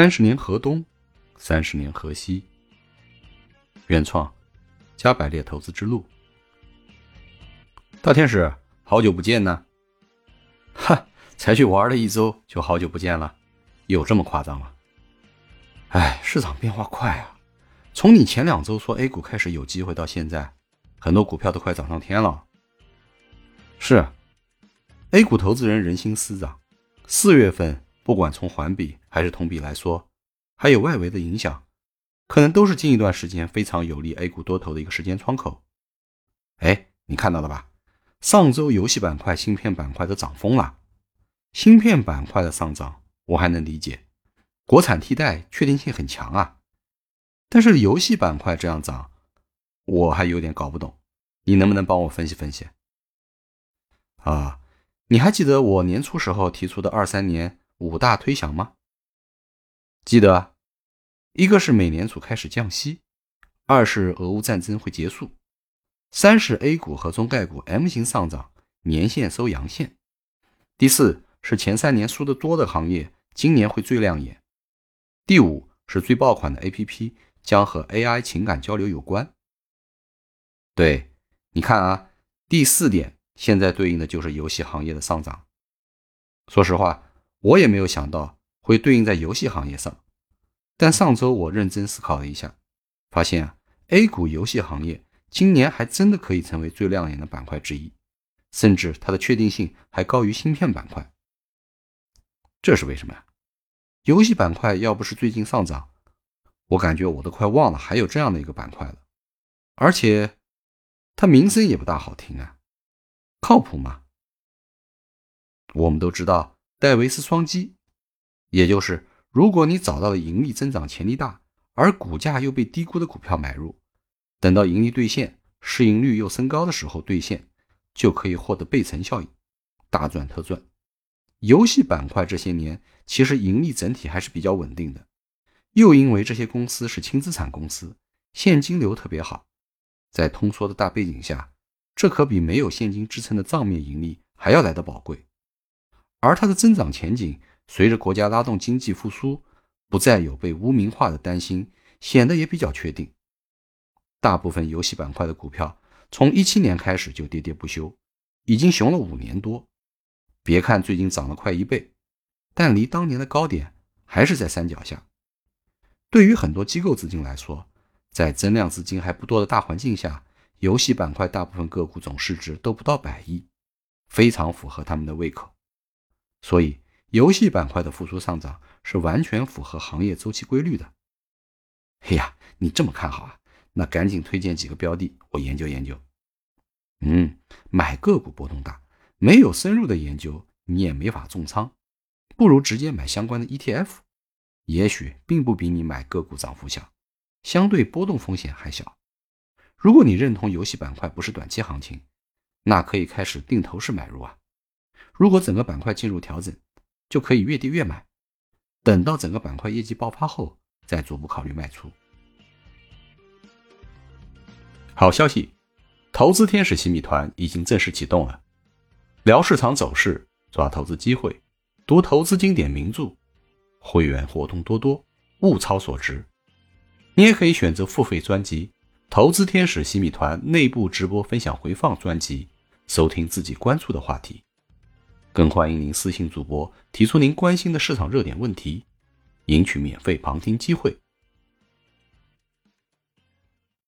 三十年河东，三十年河西。原创，加百列投资之路。大天使，好久不见呢！哈，才去玩了一周，就好久不见了，有这么夸张吗？哎，市场变化快啊！从你前两周说 A 股开始有机会到现在，很多股票都快涨上天了。是，A 股投资人人心思涨，四月份。不管从环比还是同比来说，还有外围的影响，可能都是近一段时间非常有利 A 股多头的一个时间窗口。哎，你看到了吧？上周游戏板块、芯片板块都涨疯了。芯片板块的上涨我还能理解，国产替代确定性很强啊。但是游戏板块这样涨，我还有点搞不懂。你能不能帮我分析分析？啊，你还记得我年初时候提出的二三年？五大推想吗？记得，一个是美联储开始降息，二是俄乌战争会结束，三是 A 股和中概股 M 型上涨，年线收阳线，第四是前三年输得多的行业今年会最亮眼，第五是最爆款的 APP 将和 AI 情感交流有关。对，你看啊，第四点现在对应的就是游戏行业的上涨。说实话。我也没有想到会对应在游戏行业上，但上周我认真思考了一下，发现啊，A 股游戏行业今年还真的可以成为最亮眼的板块之一，甚至它的确定性还高于芯片板块。这是为什么呀？游戏板块要不是最近上涨，我感觉我都快忘了还有这样的一个板块了，而且它名声也不大好听啊，靠谱吗？我们都知道。戴维斯双击，也就是如果你找到了盈利增长潜力大而股价又被低估的股票买入，等到盈利兑现、市盈率又升高的时候兑现，就可以获得倍乘效应，大赚特赚。游戏板块这些年其实盈利整体还是比较稳定的，又因为这些公司是轻资产公司，现金流特别好，在通缩的大背景下，这可比没有现金支撑的账面盈利还要来得宝贵。而它的增长前景，随着国家拉动经济复苏，不再有被污名化的担心，显得也比较确定。大部分游戏板块的股票，从一七年开始就跌跌不休，已经熊了五年多。别看最近涨了快一倍，但离当年的高点还是在山脚下。对于很多机构资金来说，在增量资金还不多的大环境下，游戏板块大部分个股总市值都不到百亿，非常符合他们的胃口。所以，游戏板块的复苏上涨是完全符合行业周期规律的。嘿呀，你这么看好啊？那赶紧推荐几个标的，我研究研究。嗯，买个股波动大，没有深入的研究，你也没法重仓，不如直接买相关的 ETF，也许并不比你买个股涨幅小，相对波动风险还小。如果你认同游戏板块不是短期行情，那可以开始定投式买入啊。如果整个板块进入调整，就可以越跌越买，等到整个板块业绩爆发后，再逐步考虑卖出。好消息，投资天使新米团已经正式启动了，聊市场走势，抓投资机会，读投资经典名著，会员活动多多，物超所值。你也可以选择付费专辑《投资天使新米团》内部直播分享回放专辑，收听自己关注的话题。更欢迎您私信主播提出您关心的市场热点问题，赢取免费旁听机会。